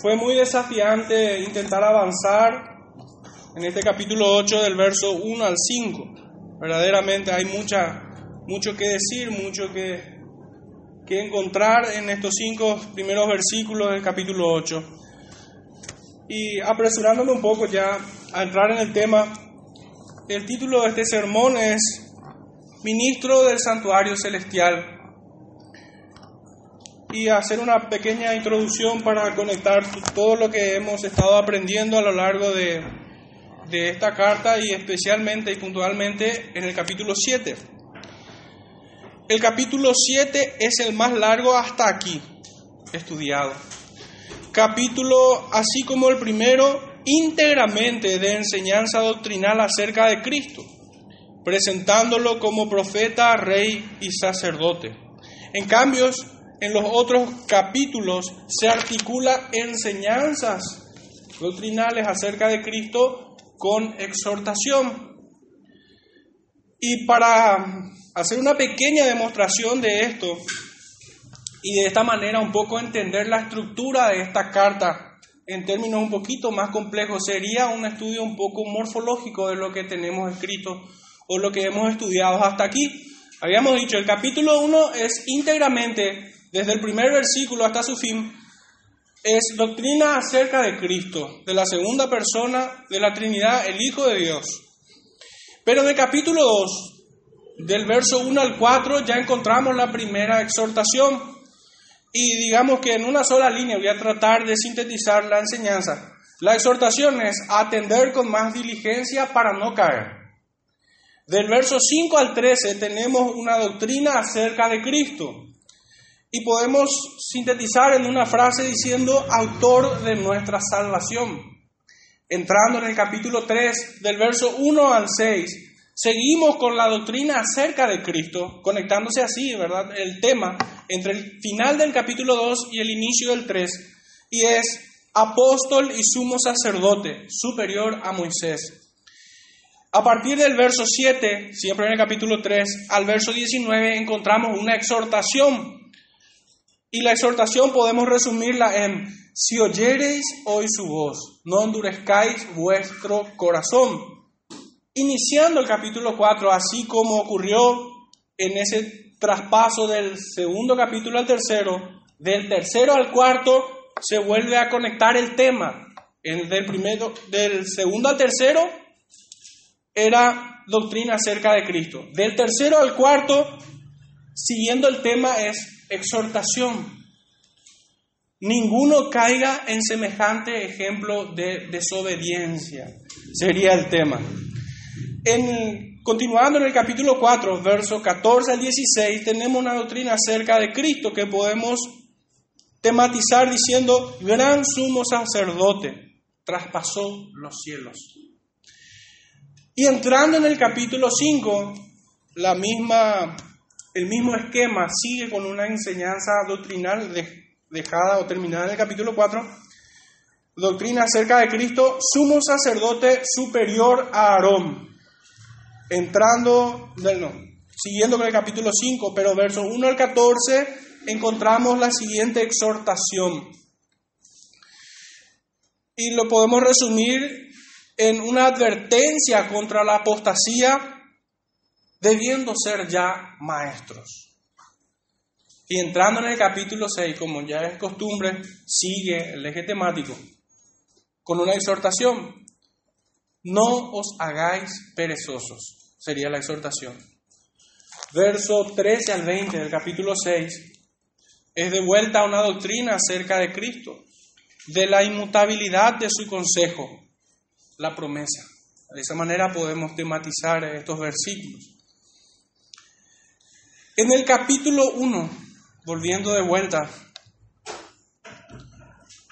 Fue muy desafiante intentar avanzar en este capítulo 8 del verso 1 al 5. Verdaderamente hay mucha, mucho que decir, mucho que, que encontrar en estos cinco primeros versículos del capítulo 8. Y apresurándome un poco ya a entrar en el tema, el título de este sermón es Ministro del Santuario Celestial y hacer una pequeña introducción para conectar todo lo que hemos estado aprendiendo a lo largo de, de esta carta y especialmente y puntualmente en el capítulo 7. El capítulo 7 es el más largo hasta aquí estudiado. Capítulo, así como el primero, íntegramente de enseñanza doctrinal acerca de Cristo, presentándolo como profeta, rey y sacerdote. En cambio, en los otros capítulos se articula enseñanzas doctrinales acerca de Cristo con exhortación. Y para hacer una pequeña demostración de esto y de esta manera un poco entender la estructura de esta carta en términos un poquito más complejos, sería un estudio un poco morfológico de lo que tenemos escrito o lo que hemos estudiado hasta aquí. Habíamos dicho, el capítulo 1 es íntegramente desde el primer versículo hasta su fin, es doctrina acerca de Cristo, de la segunda persona de la Trinidad, el Hijo de Dios. Pero en el capítulo 2, del verso 1 al 4, ya encontramos la primera exhortación. Y digamos que en una sola línea voy a tratar de sintetizar la enseñanza. La exhortación es atender con más diligencia para no caer. Del verso 5 al 13 tenemos una doctrina acerca de Cristo. Y podemos sintetizar en una frase diciendo autor de nuestra salvación. Entrando en el capítulo 3, del verso 1 al 6, seguimos con la doctrina acerca de Cristo, conectándose así, ¿verdad? El tema entre el final del capítulo 2 y el inicio del 3, y es apóstol y sumo sacerdote, superior a Moisés. A partir del verso 7, siempre en el capítulo 3, al verso 19, encontramos una exhortación y la exhortación podemos resumirla en, si oyereis hoy su voz, no endurezcáis vuestro corazón. Iniciando el capítulo 4, así como ocurrió en ese traspaso del segundo capítulo al tercero, del tercero al cuarto se vuelve a conectar el tema. Del, primero, del segundo al tercero era doctrina acerca de Cristo. Del tercero al cuarto, siguiendo el tema, es exhortación. Ninguno caiga en semejante ejemplo de desobediencia, sería el tema. En, continuando en el capítulo 4, versos 14 al 16, tenemos una doctrina acerca de Cristo que podemos tematizar diciendo, gran sumo sacerdote, traspasó los cielos. Y entrando en el capítulo 5, la misma el mismo esquema sigue con una enseñanza doctrinal dejada o terminada en el capítulo 4. Doctrina acerca de Cristo, sumo sacerdote superior a Aarón. Entrando, no, siguiendo con el capítulo 5, pero versos 1 al 14, encontramos la siguiente exhortación. Y lo podemos resumir en una advertencia contra la apostasía debiendo ser ya maestros. Y entrando en el capítulo 6, como ya es costumbre, sigue el eje temático con una exhortación. No os hagáis perezosos, sería la exhortación. Verso 13 al 20 del capítulo 6 es de vuelta a una doctrina acerca de Cristo, de la inmutabilidad de su consejo, la promesa. De esa manera podemos tematizar estos versículos. En el capítulo 1, volviendo de vuelta,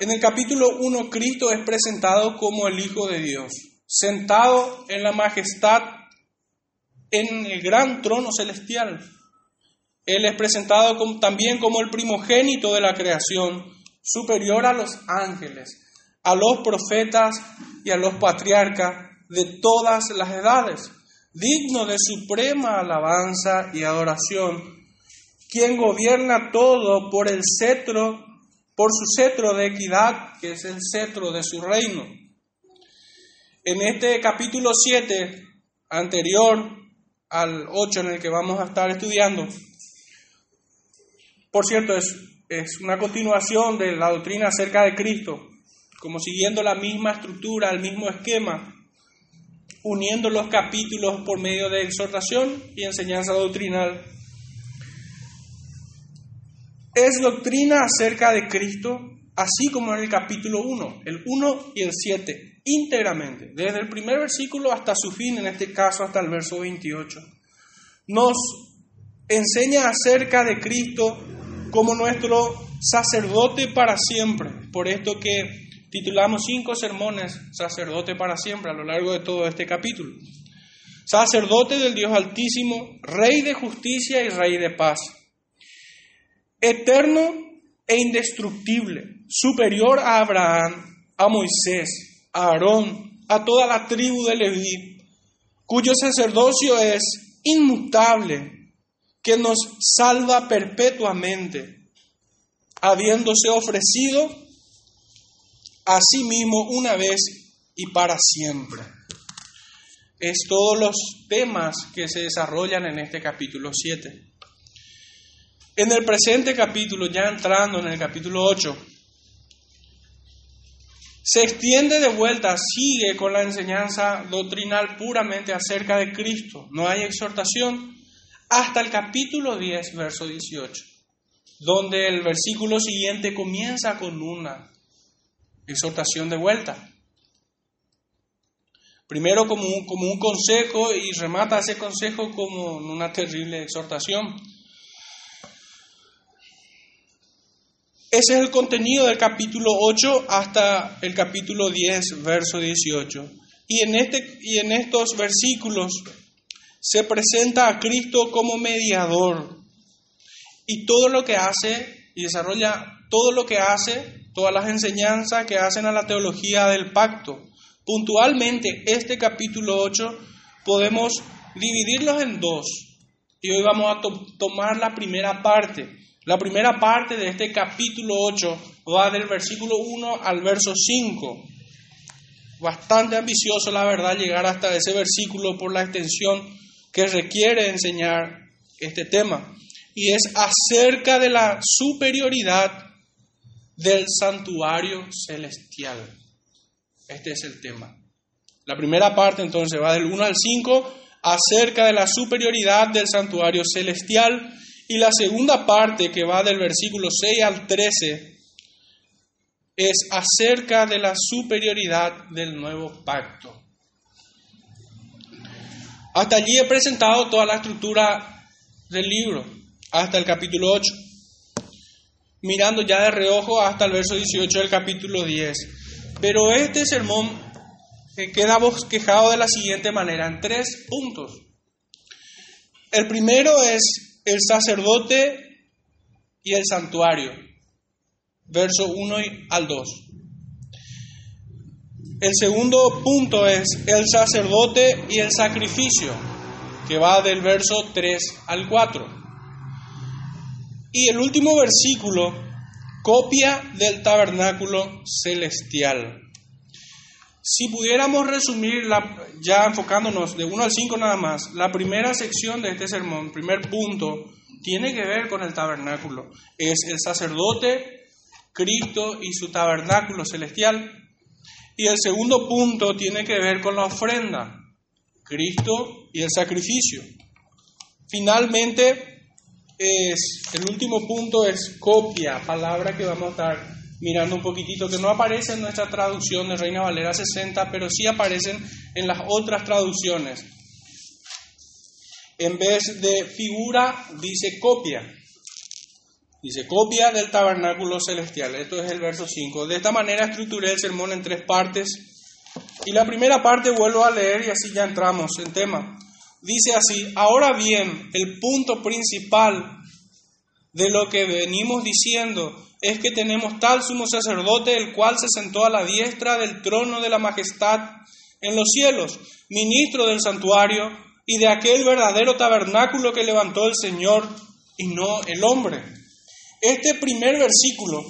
en el capítulo 1 Cristo es presentado como el Hijo de Dios, sentado en la majestad en el gran trono celestial. Él es presentado también como el primogénito de la creación, superior a los ángeles, a los profetas y a los patriarcas de todas las edades digno de suprema alabanza y adoración, quien gobierna todo por el cetro por su cetro de equidad, que es el cetro de su reino. En este capítulo 7, anterior al 8 en el que vamos a estar estudiando, por cierto, es, es una continuación de la doctrina acerca de Cristo, como siguiendo la misma estructura, el mismo esquema, uniendo los capítulos por medio de exhortación y enseñanza doctrinal. Es doctrina acerca de Cristo, así como en el capítulo 1, el 1 y el 7, íntegramente, desde el primer versículo hasta su fin, en este caso hasta el verso 28. Nos enseña acerca de Cristo como nuestro sacerdote para siempre, por esto que titulamos cinco sermones, sacerdote para siempre, a lo largo de todo este capítulo. Sacerdote del Dios Altísimo, Rey de justicia y Rey de paz. Eterno e indestructible, superior a Abraham, a Moisés, a Aarón, a toda la tribu de Leví, cuyo sacerdocio es inmutable, que nos salva perpetuamente, habiéndose ofrecido mismo una vez y para siempre. Es todos los temas que se desarrollan en este capítulo 7. En el presente capítulo, ya entrando en el capítulo 8, se extiende de vuelta, sigue con la enseñanza doctrinal puramente acerca de Cristo. No hay exhortación hasta el capítulo 10, verso 18, donde el versículo siguiente comienza con una exhortación de vuelta. Primero como un, como un consejo y remata ese consejo como una terrible exhortación. Ese es el contenido del capítulo 8 hasta el capítulo 10, verso 18. Y en, este, y en estos versículos se presenta a Cristo como mediador. Y todo lo que hace y desarrolla todo lo que hace todas las enseñanzas que hacen a la teología del pacto. Puntualmente, este capítulo 8 podemos dividirlos en dos. Y hoy vamos a tomar la primera parte. La primera parte de este capítulo 8 va del versículo 1 al verso 5. Bastante ambicioso, la verdad, llegar hasta ese versículo por la extensión que requiere enseñar este tema. Y es acerca de la superioridad del santuario celestial. Este es el tema. La primera parte entonces va del 1 al 5 acerca de la superioridad del santuario celestial y la segunda parte que va del versículo 6 al 13 es acerca de la superioridad del nuevo pacto. Hasta allí he presentado toda la estructura del libro, hasta el capítulo 8 mirando ya de reojo hasta el verso 18 del capítulo 10. Pero este sermón queda bosquejado de la siguiente manera, en tres puntos. El primero es el sacerdote y el santuario, verso 1 al 2. El segundo punto es el sacerdote y el sacrificio, que va del verso 3 al 4. Y el último versículo, copia del tabernáculo celestial. Si pudiéramos resumir, ya enfocándonos de 1 al 5 nada más, la primera sección de este sermón, primer punto, tiene que ver con el tabernáculo. Es el sacerdote, Cristo y su tabernáculo celestial. Y el segundo punto tiene que ver con la ofrenda, Cristo y el sacrificio. Finalmente, el último punto es copia, palabra que vamos a estar mirando un poquitito, que no aparece en nuestra traducción de Reina Valera 60, pero sí aparecen en las otras traducciones. En vez de figura, dice copia. Dice copia del tabernáculo celestial. Esto es el verso 5. De esta manera estructuré el sermón en tres partes. Y la primera parte vuelvo a leer y así ya entramos en tema. Dice así, ahora bien, el punto principal de lo que venimos diciendo es que tenemos tal sumo sacerdote, el cual se sentó a la diestra del trono de la majestad en los cielos, ministro del santuario y de aquel verdadero tabernáculo que levantó el Señor y no el hombre. Este primer versículo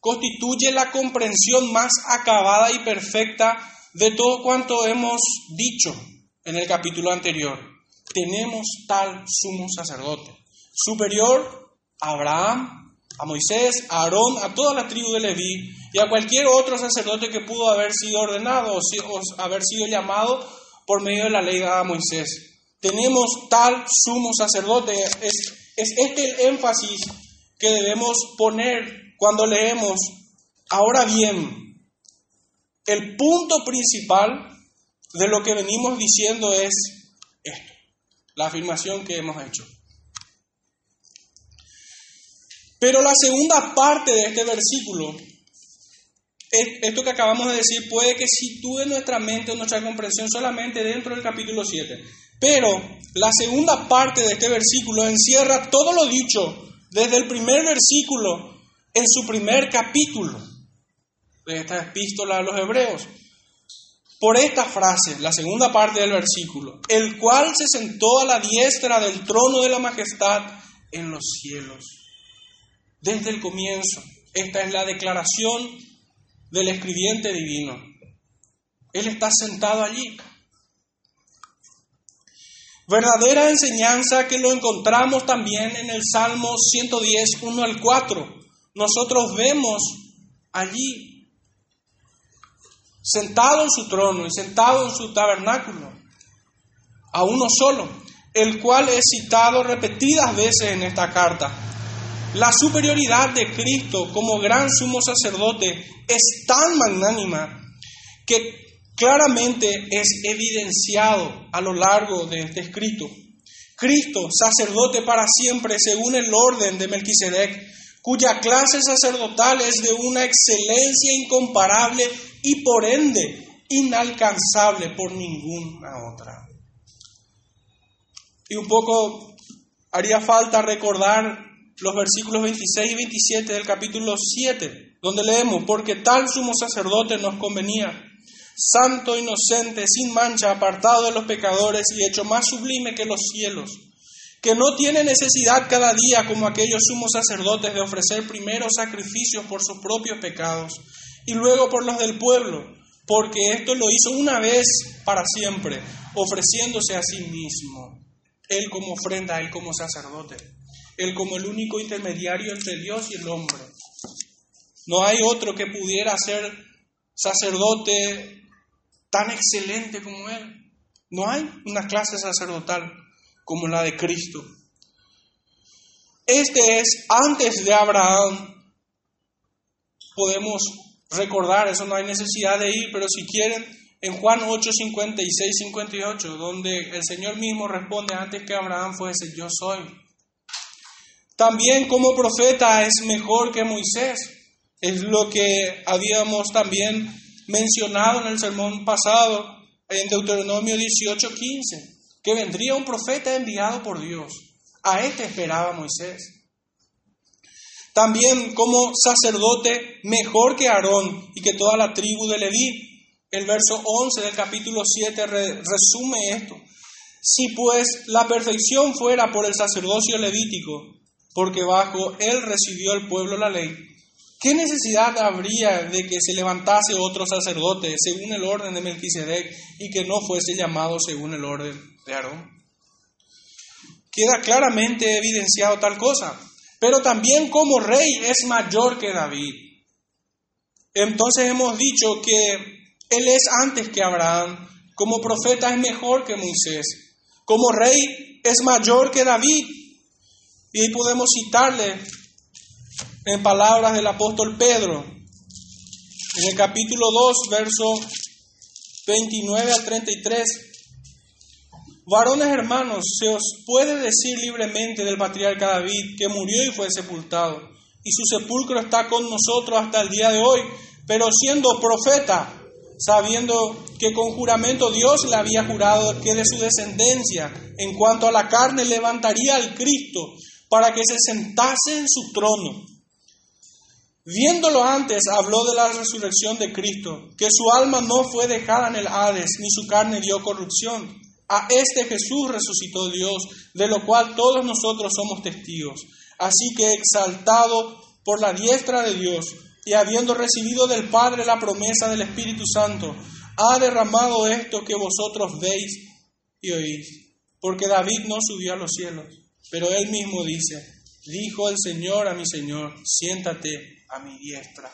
constituye la comprensión más acabada y perfecta de todo cuanto hemos dicho en el capítulo anterior. Tenemos tal sumo sacerdote, superior a Abraham, a Moisés, a Aarón, a toda la tribu de Leví y a cualquier otro sacerdote que pudo haber sido ordenado o, haber sido llamado por medio de la ley de Moisés. Tenemos tal sumo sacerdote. Es, es este el énfasis que debemos poner cuando leemos. Ahora bien, el punto principal de lo que venimos diciendo es esto, la afirmación que hemos hecho. Pero la segunda parte de este versículo, esto que acabamos de decir, puede que sitúe nuestra mente o nuestra comprensión solamente dentro del capítulo 7. Pero la segunda parte de este versículo encierra todo lo dicho desde el primer versículo en su primer capítulo de esta epístola a los hebreos. Por esta frase, la segunda parte del versículo, el cual se sentó a la diestra del trono de la majestad en los cielos. Desde el comienzo, esta es la declaración del escribiente divino. Él está sentado allí. Verdadera enseñanza que lo encontramos también en el Salmo 110, 1 al 4 nosotros vemos allí, sentado en su trono y sentado en su tabernáculo, a uno solo, el cual es citado repetidas veces en esta carta. La superioridad de Cristo como gran sumo sacerdote es tan magnánima que claramente es evidenciado a lo largo de este escrito. Cristo, sacerdote para siempre según el orden de Melquisedec, cuya clase sacerdotal es de una excelencia incomparable y por ende inalcanzable por ninguna otra. Y un poco haría falta recordar los versículos 26 y 27 del capítulo 7, donde leemos, porque tal sumo sacerdote nos convenía, santo, inocente, sin mancha, apartado de los pecadores y hecho más sublime que los cielos que no tiene necesidad cada día como aquellos sumos sacerdotes de ofrecer primero sacrificios por sus propios pecados y luego por los del pueblo, porque esto lo hizo una vez para siempre, ofreciéndose a sí mismo, él como ofrenda, él como sacerdote, él como el único intermediario entre Dios y el hombre. No hay otro que pudiera ser sacerdote tan excelente como él. No hay una clase sacerdotal como la de Cristo. Este es antes de Abraham. Podemos recordar, eso no hay necesidad de ir, pero si quieren, en Juan 8, 56, 58, donde el Señor mismo responde antes que Abraham fuese, yo soy. También como profeta es mejor que Moisés. Es lo que habíamos también mencionado en el sermón pasado, en Deuteronomio 18, 15 que vendría un profeta enviado por Dios. A este esperaba Moisés. También como sacerdote mejor que Aarón y que toda la tribu de Leví. El verso 11 del capítulo 7 resume esto. Si pues la perfección fuera por el sacerdocio levítico, porque bajo él recibió el pueblo la ley, ¿qué necesidad habría de que se levantase otro sacerdote según el orden de Melquisedec y que no fuese llamado según el orden Claro. Queda claramente evidenciado tal cosa. Pero también como rey es mayor que David. Entonces hemos dicho que él es antes que Abraham. Como profeta es mejor que Moisés. Como rey es mayor que David. Y podemos citarle en palabras del apóstol Pedro. En el capítulo 2, verso 29 al 33. Varones hermanos, se os puede decir libremente del patriarca David que murió y fue sepultado, y su sepulcro está con nosotros hasta el día de hoy, pero siendo profeta, sabiendo que con juramento Dios le había jurado que de su descendencia, en cuanto a la carne, levantaría al Cristo para que se sentase en su trono. Viéndolo antes, habló de la resurrección de Cristo, que su alma no fue dejada en el Hades, ni su carne dio corrupción. A este Jesús resucitó Dios, de lo cual todos nosotros somos testigos. Así que exaltado por la diestra de Dios, y habiendo recibido del Padre la promesa del Espíritu Santo, ha derramado esto que vosotros veis y oís. Porque David no subió a los cielos, pero él mismo dice, dijo el Señor a mi Señor, siéntate a mi diestra.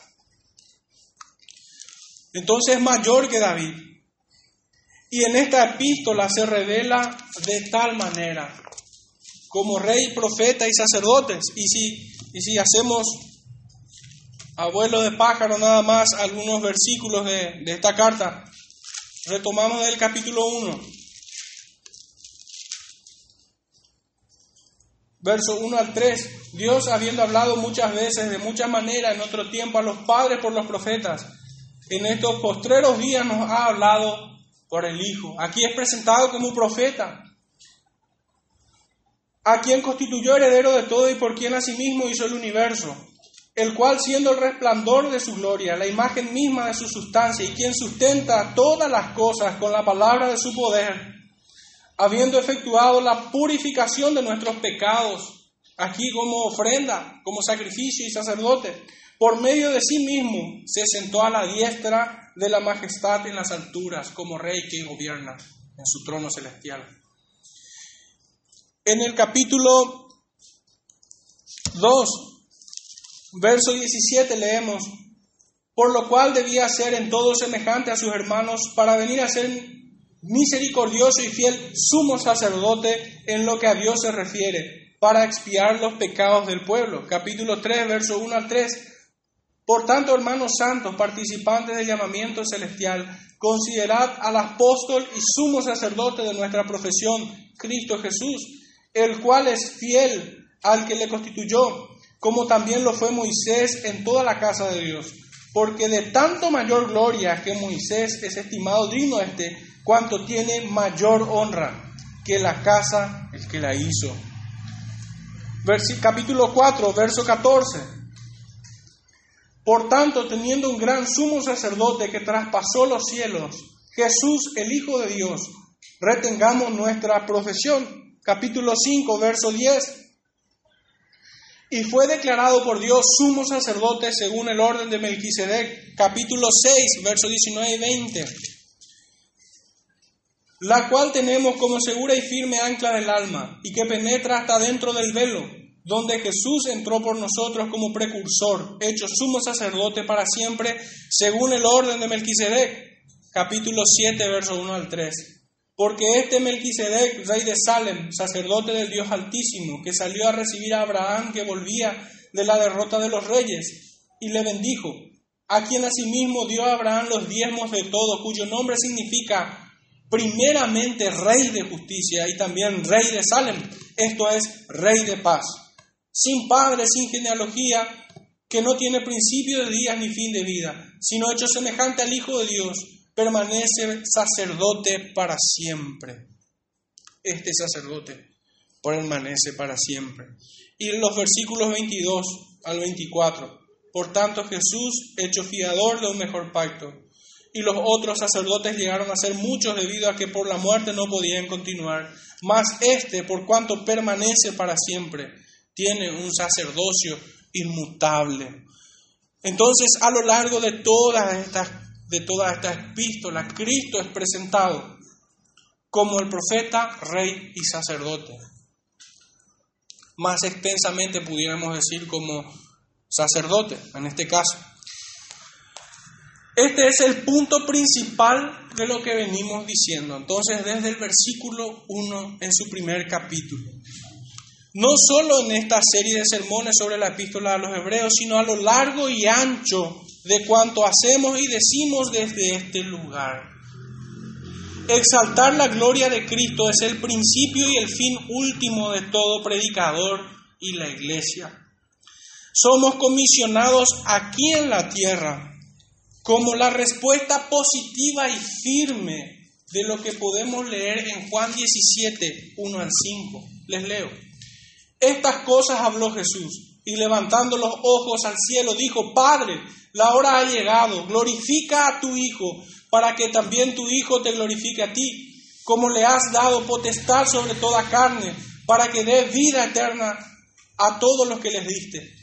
Entonces es mayor que David. Y en esta epístola se revela de tal manera, como rey, profeta y sacerdotes. Y si, y si hacemos abuelo de pájaro nada más algunos versículos de, de esta carta, retomamos del capítulo 1. Verso 1 al 3. Dios, habiendo hablado muchas veces, de muchas maneras, en otro tiempo, a los padres por los profetas, en estos postreros días nos ha hablado por el Hijo. Aquí es presentado como profeta, a quien constituyó heredero de todo y por quien asimismo hizo el universo, el cual siendo el resplandor de su gloria, la imagen misma de su sustancia, y quien sustenta todas las cosas con la palabra de su poder, habiendo efectuado la purificación de nuestros pecados, aquí como ofrenda, como sacrificio y sacerdote, por medio de sí mismo se sentó a la diestra de la majestad en las alturas, como rey que gobierna en su trono celestial. En el capítulo 2, verso 17 leemos, por lo cual debía ser en todo semejante a sus hermanos para venir a ser misericordioso y fiel sumo sacerdote en lo que a Dios se refiere, para expiar los pecados del pueblo. Capítulo 3, verso 1 al 3 por tanto, hermanos santos, participantes del llamamiento celestial, considerad al apóstol y sumo sacerdote de nuestra profesión, Cristo Jesús, el cual es fiel al que le constituyó, como también lo fue Moisés en toda la casa de Dios. Porque de tanto mayor gloria que Moisés es estimado digno este, cuanto tiene mayor honra que la casa el que la hizo. capítulo 4, verso 14. Por tanto, teniendo un gran sumo sacerdote que traspasó los cielos, Jesús, el Hijo de Dios, retengamos nuestra profesión. Capítulo 5, verso 10. Y fue declarado por Dios sumo sacerdote según el orden de Melquisedec. Capítulo 6, verso 19 y 20. La cual tenemos como segura y firme ancla del alma y que penetra hasta dentro del velo donde Jesús entró por nosotros como precursor, hecho sumo sacerdote para siempre, según el orden de Melquisedec. Capítulo 7, verso 1 al 3. Porque este Melquisedec, rey de Salem, sacerdote del Dios Altísimo, que salió a recibir a Abraham que volvía de la derrota de los reyes, y le bendijo, a quien asimismo dio a Abraham los diezmos de todo, cuyo nombre significa primeramente rey de justicia y también rey de Salem, esto es, rey de paz sin padre, sin genealogía, que no tiene principio de días ni fin de vida, sino hecho semejante al Hijo de Dios, permanece sacerdote para siempre. Este sacerdote permanece para siempre. Y en los versículos 22 al 24, por tanto Jesús, hecho fiador de un mejor pacto, y los otros sacerdotes llegaron a ser muchos debido a que por la muerte no podían continuar, mas este, por cuanto permanece para siempre, tiene un sacerdocio inmutable. Entonces, a lo largo de todas estas de todas estas epístolas, Cristo es presentado como el profeta, rey y sacerdote. Más extensamente pudiéramos decir como sacerdote, en este caso. Este es el punto principal de lo que venimos diciendo. Entonces, desde el versículo 1 en su primer capítulo no solo en esta serie de sermones sobre la epístola a los hebreos, sino a lo largo y ancho de cuanto hacemos y decimos desde este lugar. Exaltar la gloria de Cristo es el principio y el fin último de todo predicador y la iglesia. Somos comisionados aquí en la tierra como la respuesta positiva y firme de lo que podemos leer en Juan 17, 1 al 5. Les leo. Estas cosas habló Jesús y levantando los ojos al cielo dijo, Padre, la hora ha llegado, glorifica a tu Hijo para que también tu Hijo te glorifique a ti, como le has dado potestad sobre toda carne, para que dé vida eterna a todos los que les diste.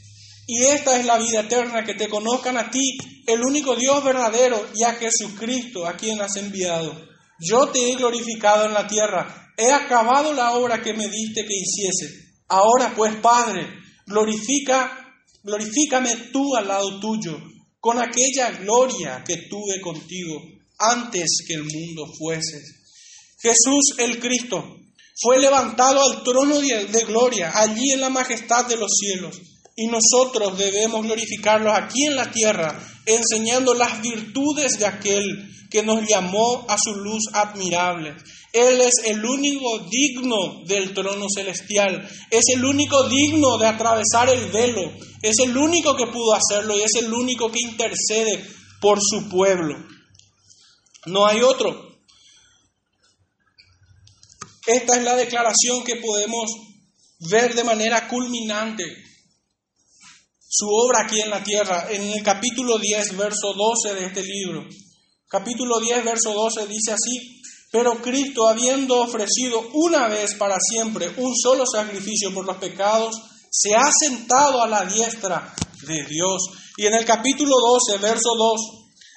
Y esta es la vida eterna, que te conozcan a ti, el único Dios verdadero, y a Jesucristo, a quien has enviado. Yo te he glorificado en la tierra, he acabado la obra que me diste que hiciese. Ahora pues, Padre, glorifica, glorifícame tú al lado tuyo, con aquella gloria que tuve contigo antes que el mundo fuese. Jesús el Cristo fue levantado al trono de gloria, allí en la majestad de los cielos y nosotros debemos glorificarlos aquí en la tierra, enseñando las virtudes de aquel que nos llamó a su luz admirable. Él es el único digno del trono celestial, es el único digno de atravesar el velo, es el único que pudo hacerlo y es el único que intercede por su pueblo. No hay otro. Esta es la declaración que podemos ver de manera culminante su obra aquí en la tierra. En el capítulo 10, verso 12 de este libro. Capítulo 10, verso 12 dice así, pero Cristo, habiendo ofrecido una vez para siempre un solo sacrificio por los pecados, se ha sentado a la diestra de Dios. Y en el capítulo 12, verso 2,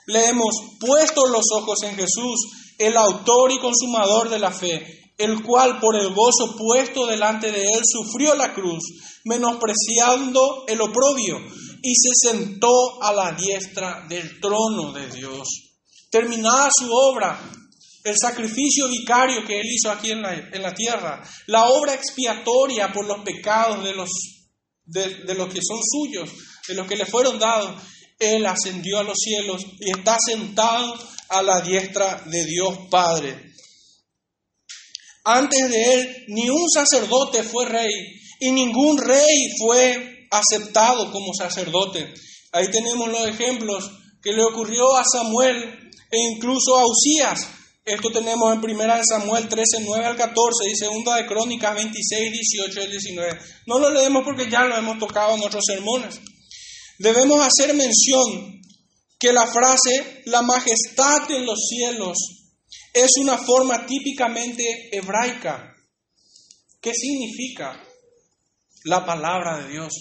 leemos, puesto los ojos en Jesús, el autor y consumador de la fe, el cual por el gozo puesto delante de él sufrió la cruz, menospreciando el oprobio, y se sentó a la diestra del trono de Dios. Terminada su obra, el sacrificio vicario que él hizo aquí en la, en la tierra, la obra expiatoria por los pecados de los, de, de los que son suyos, de los que le fueron dados, él ascendió a los cielos y está sentado a la diestra de Dios Padre. Antes de él, ni un sacerdote fue rey y ningún rey fue aceptado como sacerdote. Ahí tenemos los ejemplos que le ocurrió a Samuel e incluso a Usías. Esto tenemos en 1 Samuel 13, 9 al 14 y 2 de Crónicas 26, 18 al 19. No lo leemos porque ya lo hemos tocado en otros sermones. Debemos hacer mención que la frase la majestad en los cielos es una forma típicamente hebraica. ¿Qué significa la palabra de Dios?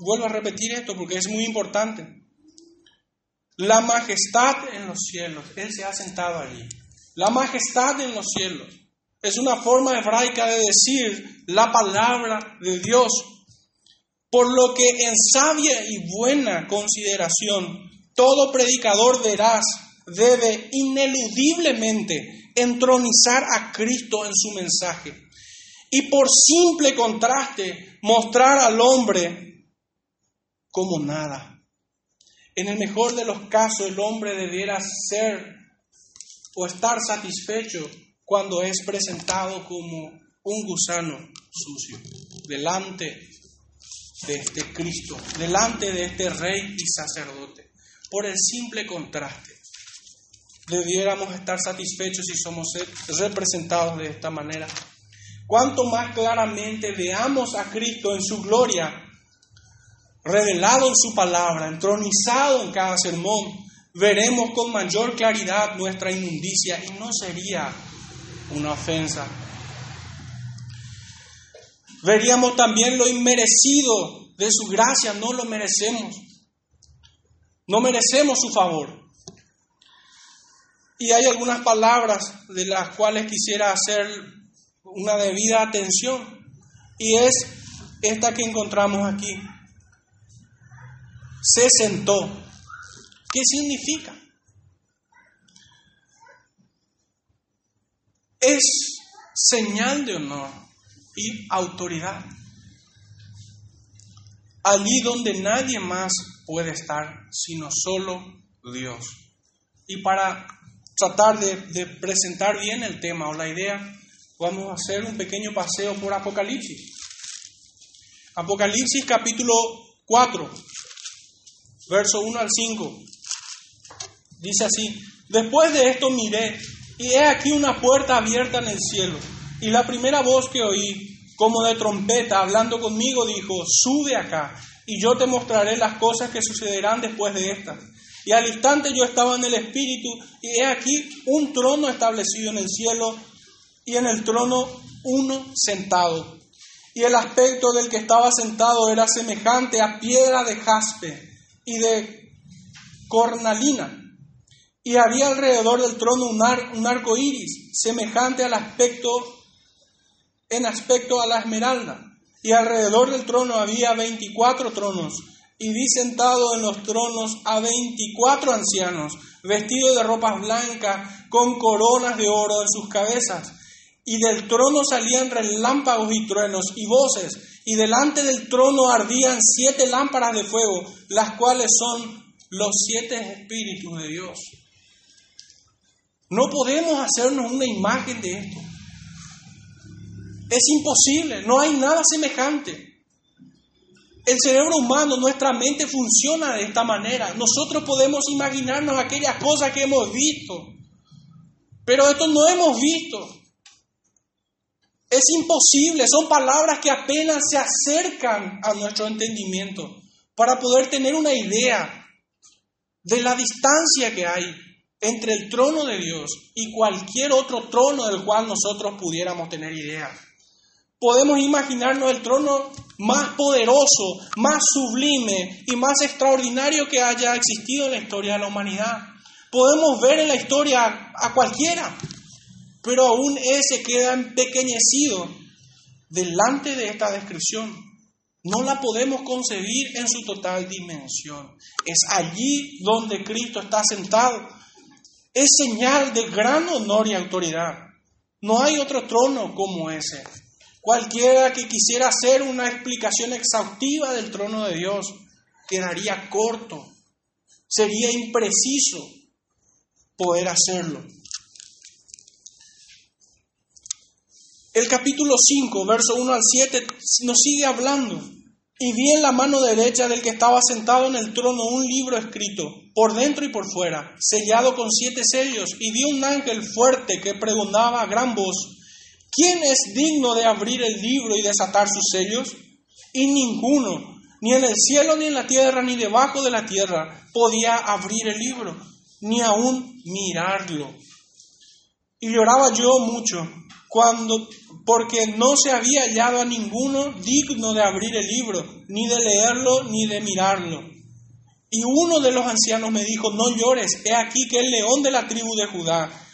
Vuelvo a repetir esto porque es muy importante. La majestad en los cielos, Él se ha sentado allí. La majestad en los cielos es una forma hebraica de decir la palabra de Dios. Por lo que en sabia y buena consideración, todo predicador veraz debe ineludiblemente entronizar a Cristo en su mensaje y por simple contraste mostrar al hombre como nada. En el mejor de los casos el hombre debiera ser o estar satisfecho cuando es presentado como un gusano sucio delante de este Cristo, delante de este rey y sacerdote, por el simple contraste debiéramos estar satisfechos si somos representados de esta manera. Cuanto más claramente veamos a Cristo en su gloria, revelado en su palabra, entronizado en cada sermón, veremos con mayor claridad nuestra inmundicia y no sería una ofensa. Veríamos también lo inmerecido de su gracia, no lo merecemos. No merecemos su favor. Y hay algunas palabras de las cuales quisiera hacer una debida atención. Y es esta que encontramos aquí. Se sentó. ¿Qué significa? Es señal de honor y autoridad. Allí donde nadie más puede estar, sino solo Dios. Y para tratar de, presentar bien el tema o la idea, vamos a hacer un pequeño paseo por Apocalipsis. Apocalipsis capítulo 4, verso 1 al 5. Dice así, después de esto miré y he aquí una puerta abierta en el cielo. Y la primera voz que oí, como de trompeta, hablando conmigo, dijo, sube acá y yo te mostraré las cosas que sucederán después de estas. Y al instante yo estaba en el Espíritu y he aquí un trono establecido en el cielo y en el trono uno sentado. y el aspecto del que estaba sentado era semejante a piedra de jaspe y de cornalina. Y había alrededor del trono un, arco iris, semejante al aspecto, en aspecto a la esmeralda. Y alrededor del trono había veinticuatro tronos, y vi sentado en los tronos a veinticuatro ancianos, vestidos de ropas blancas, con coronas de oro en sus cabezas y del trono salían relámpagos y truenos y voces, y delante del trono ardían siete lámparas de fuego, las cuales son los siete espíritus de Dios. No podemos hacernos una imagen de esto. Es imposible, no hay nada semejante. El cerebro humano, nuestra mente funciona de esta manera. Nosotros podemos imaginarnos aquellas cosas que hemos visto, pero esto no hemos visto. Es imposible, son palabras que apenas se acercan a nuestro entendimiento para poder tener una idea de la distancia que hay entre el trono de Dios y cualquier otro trono del cual nosotros pudiéramos tener idea. Podemos imaginarnos el trono más poderoso, más sublime y más extraordinario que haya existido en la historia de la humanidad. Podemos ver en la historia a cualquiera, pero aún ese queda empequeñecido delante de esta descripción. No la podemos concebir en su total dimensión. Es allí donde Cristo está sentado. Es señal de gran honor y autoridad. No hay otro trono como ese. Cualquiera que quisiera hacer una explicación exhaustiva del trono de Dios quedaría corto. Sería impreciso poder hacerlo. El capítulo 5, verso 1 al 7, nos sigue hablando. Y vi en la mano derecha del que estaba sentado en el trono un libro escrito, por dentro y por fuera, sellado con siete sellos, y vi un ángel fuerte que preguntaba a gran voz, ¿quién es digno de abrir el libro y desatar sus sellos? Y ninguno, ni en el cielo, ni en la tierra, ni debajo de la tierra, podía abrir el libro, ni aún mirarlo. Y lloraba yo mucho cuando porque no se había hallado a ninguno digno de abrir el libro, ni de leerlo, ni de mirarlo. Y uno de los ancianos me dijo, no llores, he aquí que el león de la tribu de Judá,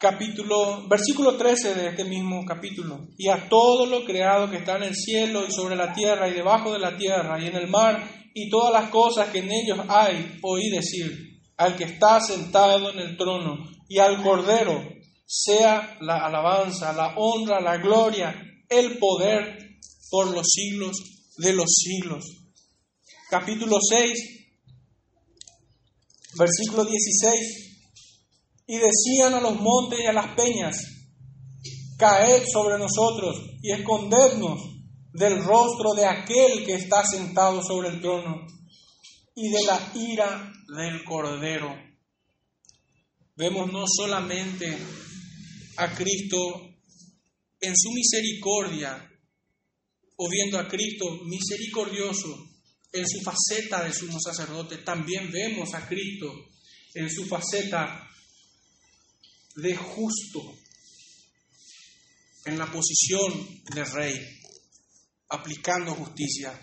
Capítulo, versículo 13 de este mismo capítulo. Y a todo lo creado que está en el cielo y sobre la tierra y debajo de la tierra y en el mar y todas las cosas que en ellos hay, oí decir, al que está sentado en el trono y al Cordero sea la alabanza, la honra, la gloria, el poder por los siglos de los siglos. Capítulo 6, versículo 16. Y decían a los montes y a las peñas, caed sobre nosotros y escondednos del rostro de aquel que está sentado sobre el trono y de la ira del Cordero. Vemos no solamente a Cristo en su misericordia, o viendo a Cristo misericordioso en su faceta de sumo sacerdote, también vemos a Cristo en su faceta de justo, en la posición de rey, aplicando justicia.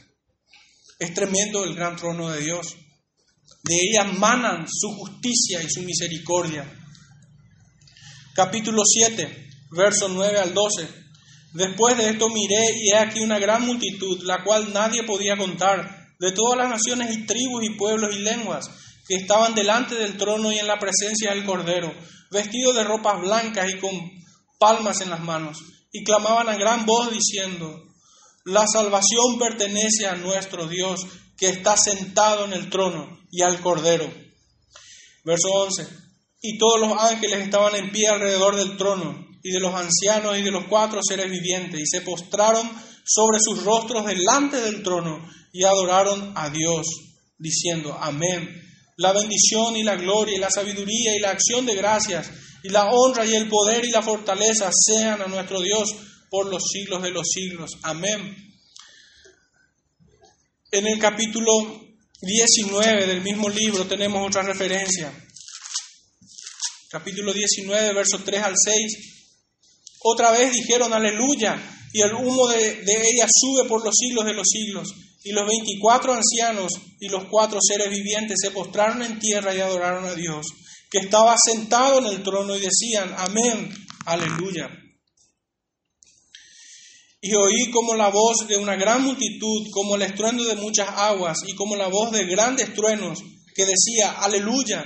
Es tremendo el gran trono de Dios. De ella manan su justicia y su misericordia. Capítulo 7, versos 9 al 12. Después de esto miré y he aquí una gran multitud, la cual nadie podía contar, de todas las naciones y tribus y pueblos y lenguas, que estaban delante del trono y en la presencia del Cordero, vestidos de ropas blancas y con palmas en las manos, y clamaban a gran voz diciendo, la salvación pertenece a nuestro Dios que está sentado en el trono y al Cordero. Verso 11. Y todos los ángeles estaban en pie alrededor del trono y de los ancianos y de los cuatro seres vivientes, y se postraron sobre sus rostros delante del trono y adoraron a Dios, diciendo, amén. La bendición y la gloria y la sabiduría y la acción de gracias y la honra y el poder y la fortaleza sean a nuestro Dios por los siglos de los siglos. Amén. En el capítulo 19 del mismo libro tenemos otra referencia. Capítulo 19, versos 3 al 6. Otra vez dijeron aleluya y el humo de, de ella sube por los siglos de los siglos. Y los veinticuatro ancianos y los cuatro seres vivientes se postraron en tierra y adoraron a Dios, que estaba sentado en el trono y decían, amén, aleluya. Y oí como la voz de una gran multitud, como el estruendo de muchas aguas y como la voz de grandes truenos, que decía, aleluya,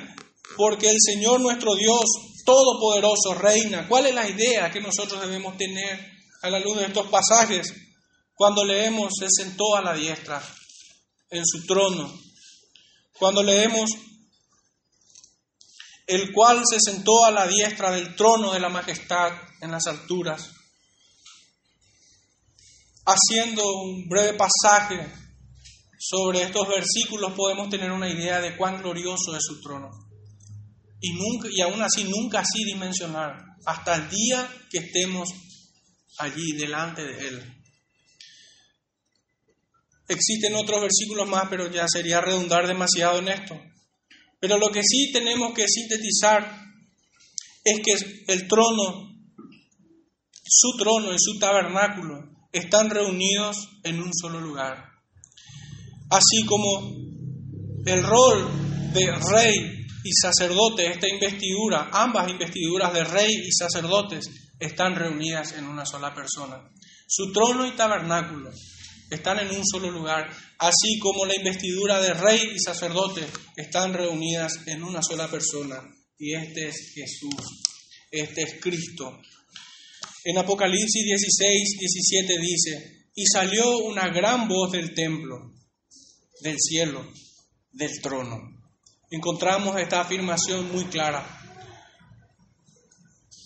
porque el Señor nuestro Dios Todopoderoso reina. ¿Cuál es la idea que nosotros debemos tener a la luz de estos pasajes? Cuando leemos, se sentó a la diestra en su trono. Cuando leemos, el cual se sentó a la diestra del trono de la majestad en las alturas haciendo un breve pasaje sobre estos versículos podemos tener una idea de cuán glorioso es su trono. Y, nunca, y aún así nunca así dimensionar hasta el día que estemos allí delante de Él. Existen otros versículos más, pero ya sería redundar demasiado en esto. Pero lo que sí tenemos que sintetizar es que el trono, su trono y su tabernáculo, están reunidos en un solo lugar. Así como el rol de rey y sacerdote, esta investidura, ambas investiduras de rey y sacerdotes están reunidas en una sola persona. Su trono y tabernáculo están en un solo lugar, así como la investidura de rey y sacerdote están reunidas en una sola persona. Y este es Jesús, este es Cristo, en Apocalipsis 16, 17 dice, y salió una gran voz del templo, del cielo, del trono. Encontramos esta afirmación muy clara.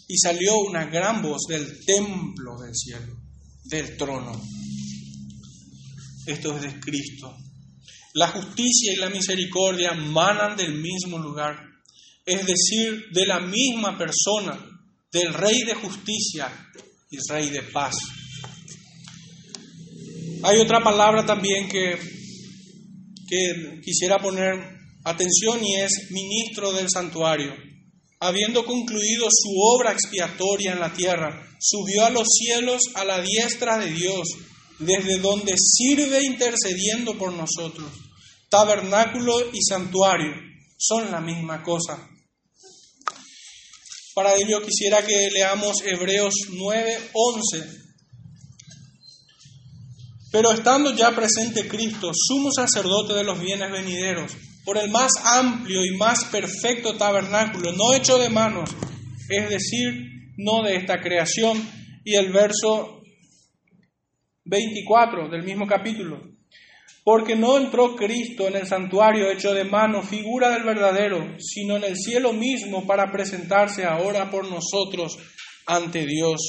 Y salió una gran voz del templo del cielo, del trono. Esto es de Cristo. La justicia y la misericordia manan del mismo lugar, es decir, de la misma persona del Rey de justicia y Rey de paz. Hay otra palabra también que, quisiera poner atención y es ministro del santuario. Habiendo concluido su obra expiatoria en la tierra, subió a los cielos a la diestra de Dios, desde donde sirve intercediendo por nosotros. Tabernáculo y santuario son la misma cosa. Para ello quisiera que leamos Hebreos 9, 11. Pero estando ya presente Cristo, sumo sacerdote de los bienes venideros, por el más amplio y más perfecto tabernáculo, no hecho de manos, es decir, no de esta creación, y el verso 24 del mismo capítulo, porque no entró Cristo en el santuario hecho de mano, figura del verdadero, sino en el cielo mismo para presentarse ahora por nosotros ante Dios.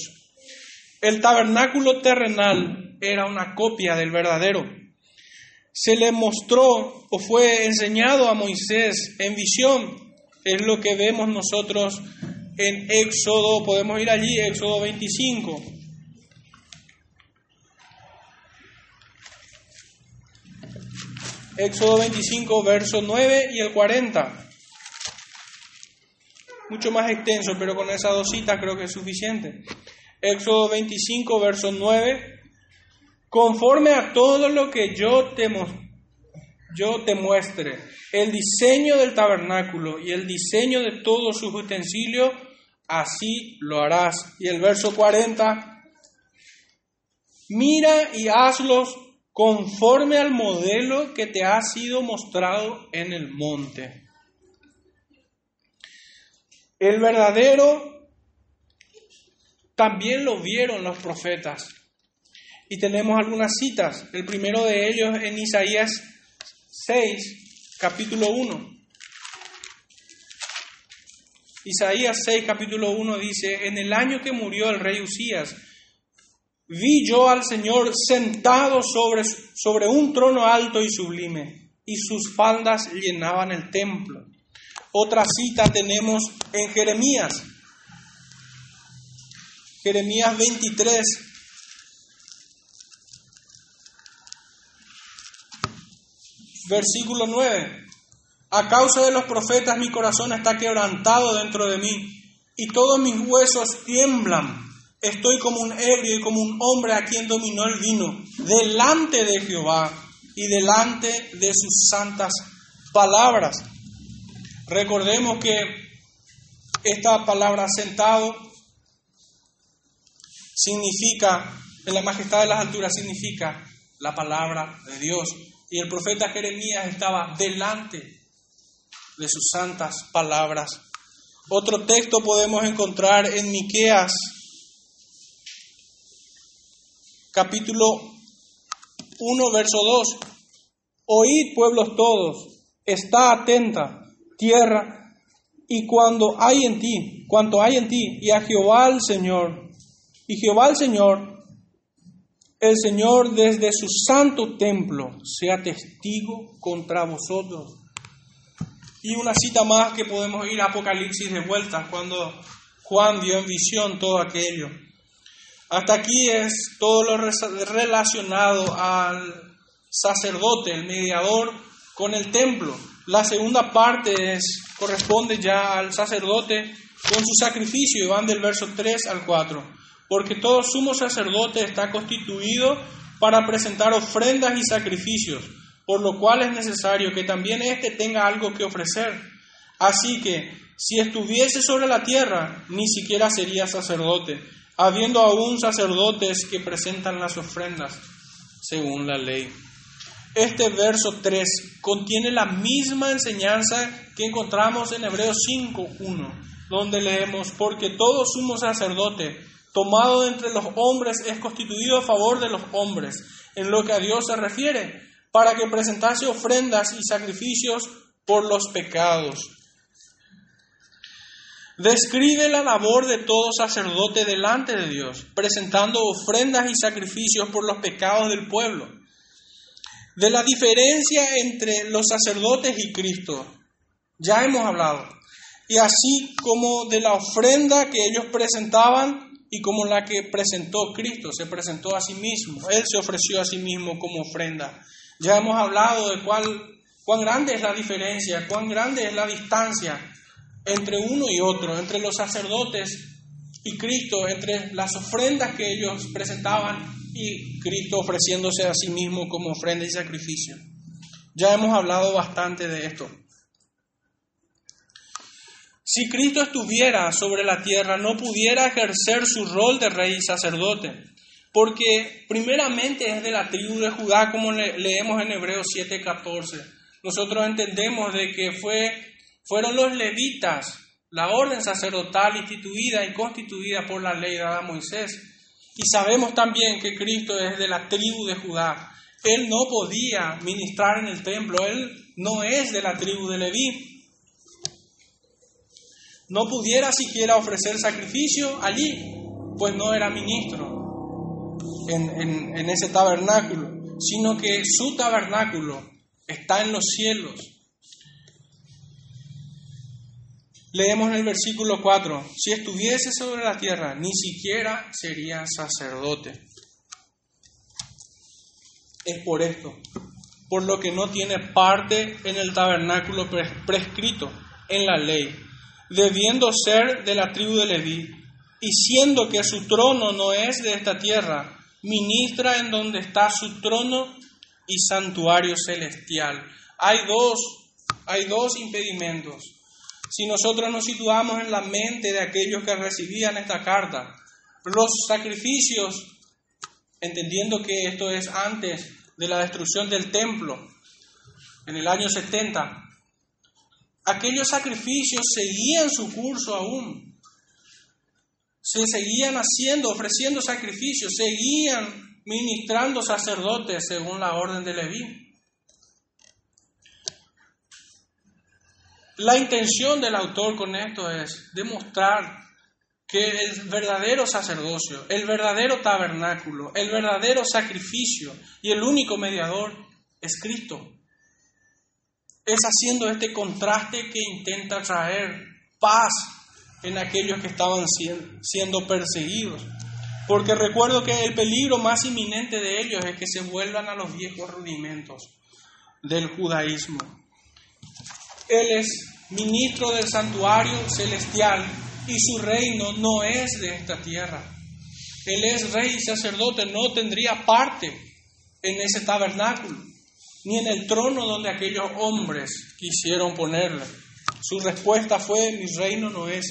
El tabernáculo terrenal era una copia del verdadero. Se le mostró o fue enseñado a Moisés en visión. Es lo que vemos nosotros en Éxodo, podemos ir allí, Éxodo 25. Éxodo 25, verso 9 y el 40. Mucho más extenso, pero con esas dos citas creo que es suficiente. Éxodo 25, verso 9. Conforme a todo lo que yo te, yo te muestre, el diseño del tabernáculo y el diseño de todos sus utensilios, así lo harás. Y el verso 40. Mira y hazlos conforme al modelo que te ha sido mostrado en el monte. El verdadero también lo vieron los profetas. Y tenemos algunas citas. El primero de ellos en Isaías 6, capítulo 1. Isaías 6, capítulo 1 dice, en el año que murió el rey Usías, vi yo al Señor sentado sobre, sobre un trono alto y sublime, y sus faldas llenaban el templo. Otra cita tenemos en Jeremías, Jeremías 23, versículo 9. A causa de los profetas mi corazón está quebrantado dentro de mí y todos mis huesos tiemblan. Estoy como un ebrio y como un hombre a quien dominó el vino, delante de Jehová y delante de sus santas palabras. Recordemos que esta palabra sentado significa, en la majestad de las alturas significa la palabra de Dios. Y el profeta Jeremías estaba delante de sus santas palabras. Otro texto podemos encontrar en Miqueas capítulo 1 verso 2. Oíd pueblos todos, está atenta tierra y cuando hay en ti, cuanto hay en ti y a Jehová el Señor. Y Jehová el Señor el Señor desde su santo templo sea testigo contra vosotros. Y una cita más que podemos ir a Apocalipsis de vuelta, cuando Juan vio en visión todo aquello. Hasta aquí es todo lo relacionado al sacerdote, el mediador con el templo. La segunda parte es, corresponde ya al sacerdote con su sacrificio y van del verso 3 al 4 porque todo sumo sacerdote está constituido para presentar ofrendas y sacrificios, por lo cual es necesario que también éste tenga algo que ofrecer. Así que, si estuviese sobre la tierra, ni siquiera sería sacerdote, habiendo aún sacerdotes que presentan las ofrendas, según la ley. Este verso 3 contiene la misma enseñanza que encontramos en Hebreos 5.1, donde leemos, porque todo sumo sacerdote tomado entre los hombres, es constituido a favor de los hombres, en lo que a Dios se refiere, para que presentase ofrendas y sacrificios por los pecados. Describe la labor de todo sacerdote delante de Dios, presentando ofrendas y sacrificios por los pecados del pueblo. De la diferencia entre los sacerdotes y Cristo, ya hemos hablado. Y así como de la ofrenda que ellos presentaban y como la que presentó Cristo, se presentó a sí mismo, Él se ofreció a sí mismo como ofrenda. Ya hemos hablado de cuál, cuán grande es la diferencia, cuán grande es la distancia entre uno y otro, entre los sacerdotes y Cristo, entre las ofrendas que ellos presentaban y Cristo ofreciéndose a sí mismo como ofrenda y sacrificio. Ya hemos hablado bastante de esto. Si Cristo estuviera sobre la tierra, no pudiera ejercer su rol de rey y sacerdote, porque primeramente es de la tribu de Judá, como leemos en Hebreos 7:14. Nosotros entendemos de que fue, fueron los levitas, la orden sacerdotal instituida y constituida por la ley dada a Moisés. Y sabemos también que Cristo es de la tribu de Judá. Él no podía ministrar en el templo, él no es de la tribu de Leví, no pudiera siquiera ofrecer sacrificio allí, pues no era ministro en, en, ese tabernáculo, sino que su tabernáculo está en los cielos. Leemos en el versículo 4, si estuviese sobre la tierra, ni siquiera sería sacerdote. Es por esto, por lo que no tiene parte en el tabernáculo prescrito en la ley, debiendo ser de la tribu de Leví, y siendo que su trono no es de esta tierra, ministra en donde está su trono y santuario celestial. Hay dos, hay dos impedimentos. Si nosotros nos situamos en la mente de aquellos que recibían esta carta, los sacrificios, entendiendo que esto es antes de la destrucción del templo, en el año 70, aquellos sacrificios seguían su curso aún. Se seguían haciendo, ofreciendo sacrificios, seguían ministrando sacerdotes según la orden de Leví. La intención del autor con esto es demostrar que el verdadero sacerdocio, el verdadero tabernáculo, el verdadero sacrificio y el único mediador es Cristo. Es haciendo este contraste que intenta traer paz en aquellos que estaban siendo perseguidos. Porque recuerdo que el peligro más inminente de ellos es que se vuelvan a los viejos rudimentos del judaísmo. Él es ministro del santuario celestial y su reino no es de esta tierra. Él es rey y sacerdote, no tendría parte en ese tabernáculo, ni en el trono donde aquellos hombres quisieron ponerle. Su respuesta fue, mi reino no es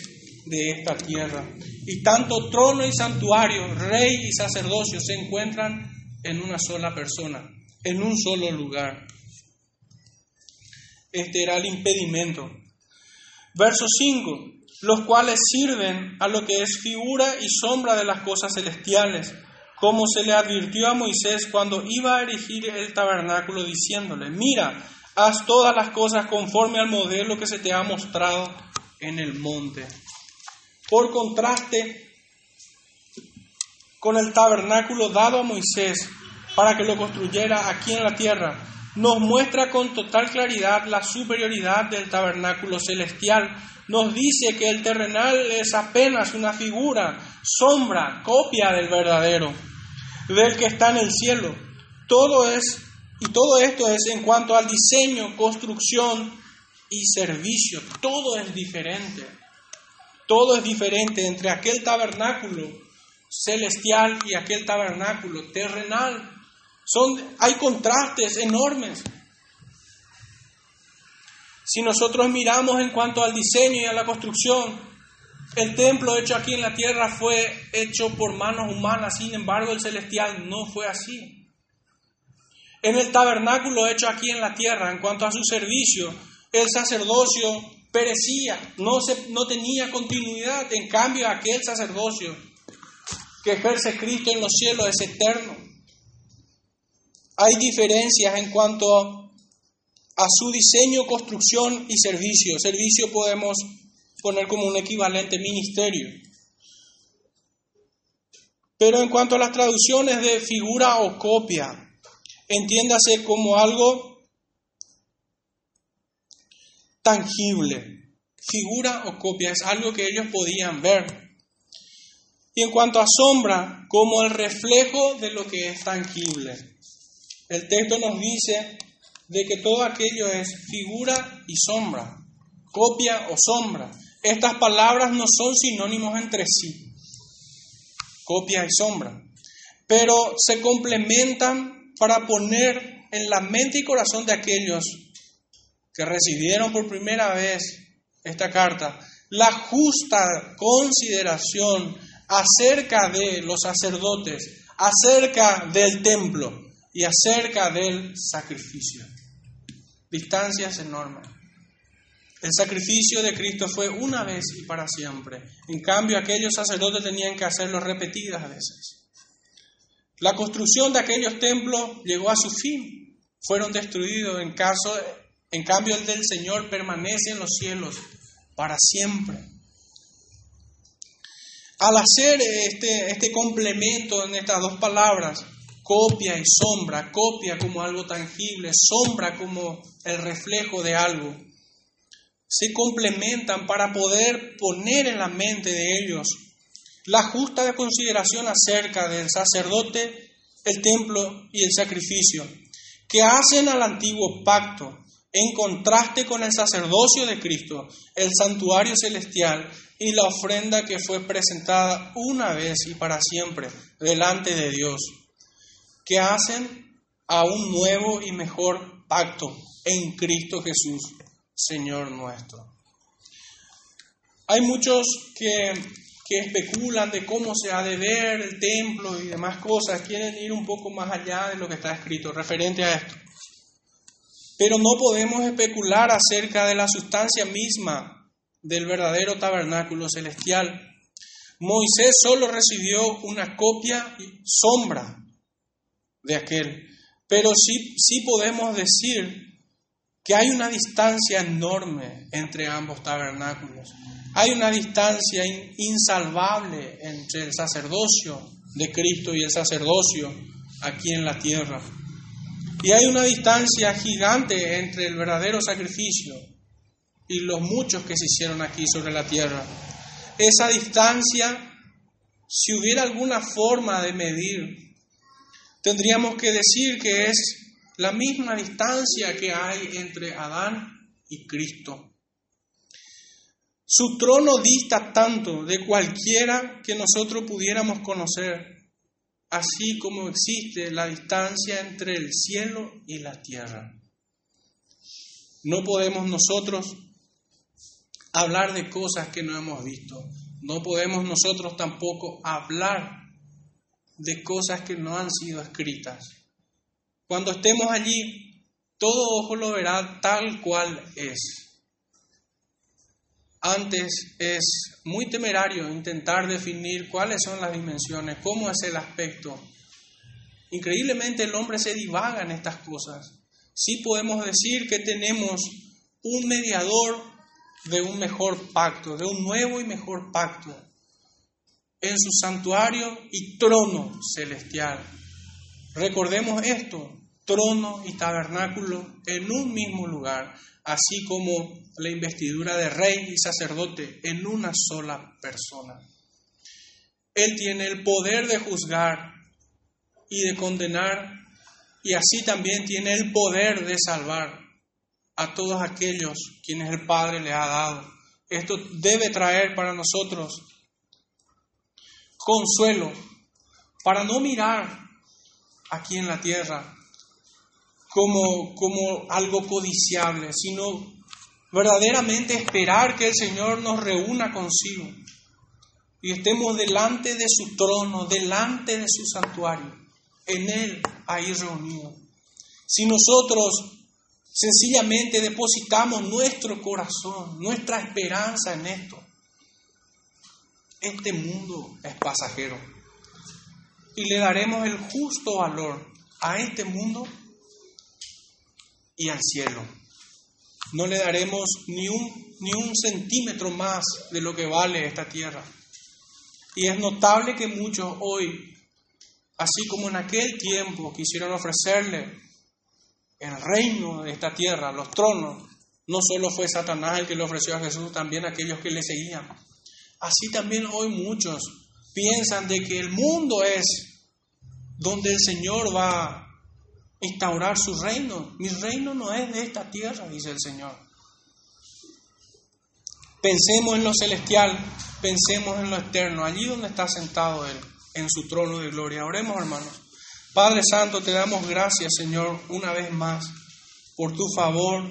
de esta tierra. Y tanto trono y santuario, rey y sacerdocio se encuentran en una sola persona, en un solo lugar. Este era el impedimento. Verso 5 los cuales sirven a lo que es figura y sombra de las cosas celestiales, como se le advirtió a Moisés cuando iba a erigir el tabernáculo, diciéndole, mira, haz todas las cosas conforme al modelo que se te ha mostrado en el monte. Por contraste con el tabernáculo dado a Moisés para que lo construyera aquí en la tierra, nos muestra con total claridad la superioridad del tabernáculo celestial nos dice que el terrenal es apenas una figura, sombra, copia del verdadero, del que está en el cielo. Todo es, y todo esto es en cuanto al diseño, construcción y servicio. Todo es diferente. Todo es diferente entre aquel tabernáculo celestial y aquel tabernáculo terrenal. Son, hay contrastes enormes. Si nosotros miramos en cuanto al diseño y a la construcción, el templo hecho aquí en la tierra fue hecho por manos humanas, sin embargo el celestial no fue así. En el tabernáculo hecho aquí en la tierra, en cuanto a su servicio, el sacerdocio perecía, no, se, no tenía continuidad, en cambio aquel sacerdocio que ejerce Cristo en los cielos es eterno. Hay diferencias en cuanto a su diseño, construcción y servicio. Servicio podemos poner como un equivalente ministerio. Pero en cuanto a las traducciones de figura o copia, entiéndase como algo tangible. Figura o copia es algo que ellos podían ver. Y en cuanto a sombra, como el reflejo de lo que es tangible. El texto nos dice de que todo aquello es figura y sombra, copia o sombra. Estas palabras no son sinónimos entre sí, copia y sombra, pero se complementan para poner en la mente y corazón de aquellos que recibieron por primera vez esta carta la justa consideración acerca de los sacerdotes, acerca del templo y acerca del sacrificio distancias enormes. El sacrificio de Cristo fue una vez y para siempre. En cambio, aquellos sacerdotes tenían que hacerlo repetidas veces. La construcción de aquellos templos llegó a su fin. Fueron destruidos. En, caso, en cambio, el del Señor permanece en los cielos para siempre. Al hacer este, este complemento en estas dos palabras, copia y sombra, copia como algo tangible, sombra como el reflejo de algo, se complementan para poder poner en la mente de ellos la justa consideración acerca del sacerdote, el templo y el sacrificio, que hacen al antiguo pacto en contraste con el sacerdocio de Cristo, el santuario celestial y la ofrenda que fue presentada una vez y para siempre delante de Dios que hacen a un nuevo y mejor pacto en Cristo Jesús, Señor nuestro. Hay muchos que, especulan de cómo se ha de ver el templo y demás cosas, quieren ir un poco más allá de lo que está escrito referente a esto. Pero no podemos especular acerca de la sustancia misma del verdadero tabernáculo celestial. Moisés solo recibió una copia y sombra de aquel. Pero sí, sí podemos decir que hay una distancia enorme entre ambos tabernáculos. Hay una distancia insalvable entre el sacerdocio de Cristo y el sacerdocio aquí en la tierra. Y hay una distancia gigante entre el verdadero sacrificio y los muchos que se hicieron aquí sobre la tierra. Esa distancia, si hubiera alguna forma de medir, tendríamos que decir que es la misma distancia que hay entre Adán y Cristo. Su trono dista tanto de cualquiera que nosotros pudiéramos conocer, así como existe la distancia entre el cielo y la tierra. No podemos nosotros hablar de cosas que no hemos visto. No podemos nosotros tampoco hablar de cosas que no han sido escritas. Cuando estemos allí, todo ojo lo verá tal cual es. Antes es muy temerario intentar definir cuáles son las dimensiones, cómo es el aspecto. Increíblemente el hombre se divaga en estas cosas. Sí podemos decir que tenemos un mediador de un mejor pacto, de un nuevo y mejor pacto, en su santuario y trono celestial. Recordemos esto, trono y tabernáculo en un mismo lugar, así como la investidura de rey y sacerdote en una sola persona. Él tiene el poder de juzgar y de condenar y así también tiene el poder de salvar a todos aquellos quienes el Padre le ha dado. Esto debe traer para nosotros consuelo para no mirar aquí en la tierra como, como algo codiciable, sino verdaderamente esperar que el Señor nos reúna consigo y estemos delante de su trono, delante de su santuario, en Él ahí reunido. Si nosotros sencillamente depositamos nuestro corazón, nuestra esperanza en esto, este mundo es pasajero y le daremos el justo valor a este mundo y al cielo. No le daremos ni un, ni un centímetro más de lo que vale esta tierra. Y es notable que muchos hoy, así como en aquel tiempo, quisieron ofrecerle el reino de esta tierra, los tronos. No solo fue Satanás el que le ofreció a Jesús, también aquellos que le seguían. Así también hoy muchos piensan de que el mundo es donde el Señor va instaurar su reino. Mi reino no es de esta tierra, dice el Señor. Pensemos en lo celestial, pensemos en lo eterno, allí donde está sentado Él, en su trono de gloria. Oremos, hermanos. Padre Santo, te damos gracias, Señor, una vez más, por tu favor,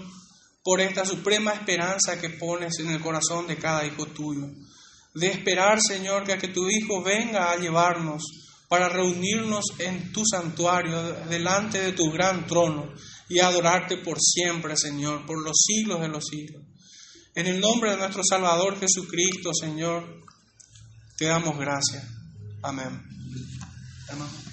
por esta suprema esperanza que pones en el corazón de cada hijo tuyo. De esperar, Señor, que, que tu Hijo venga a llevarnos para reunirnos en tu santuario, delante de tu gran trono, y adorarte por siempre, Señor, por los siglos de los siglos. En el nombre de nuestro Salvador Jesucristo, Señor, te damos gracias. Amén. Amén.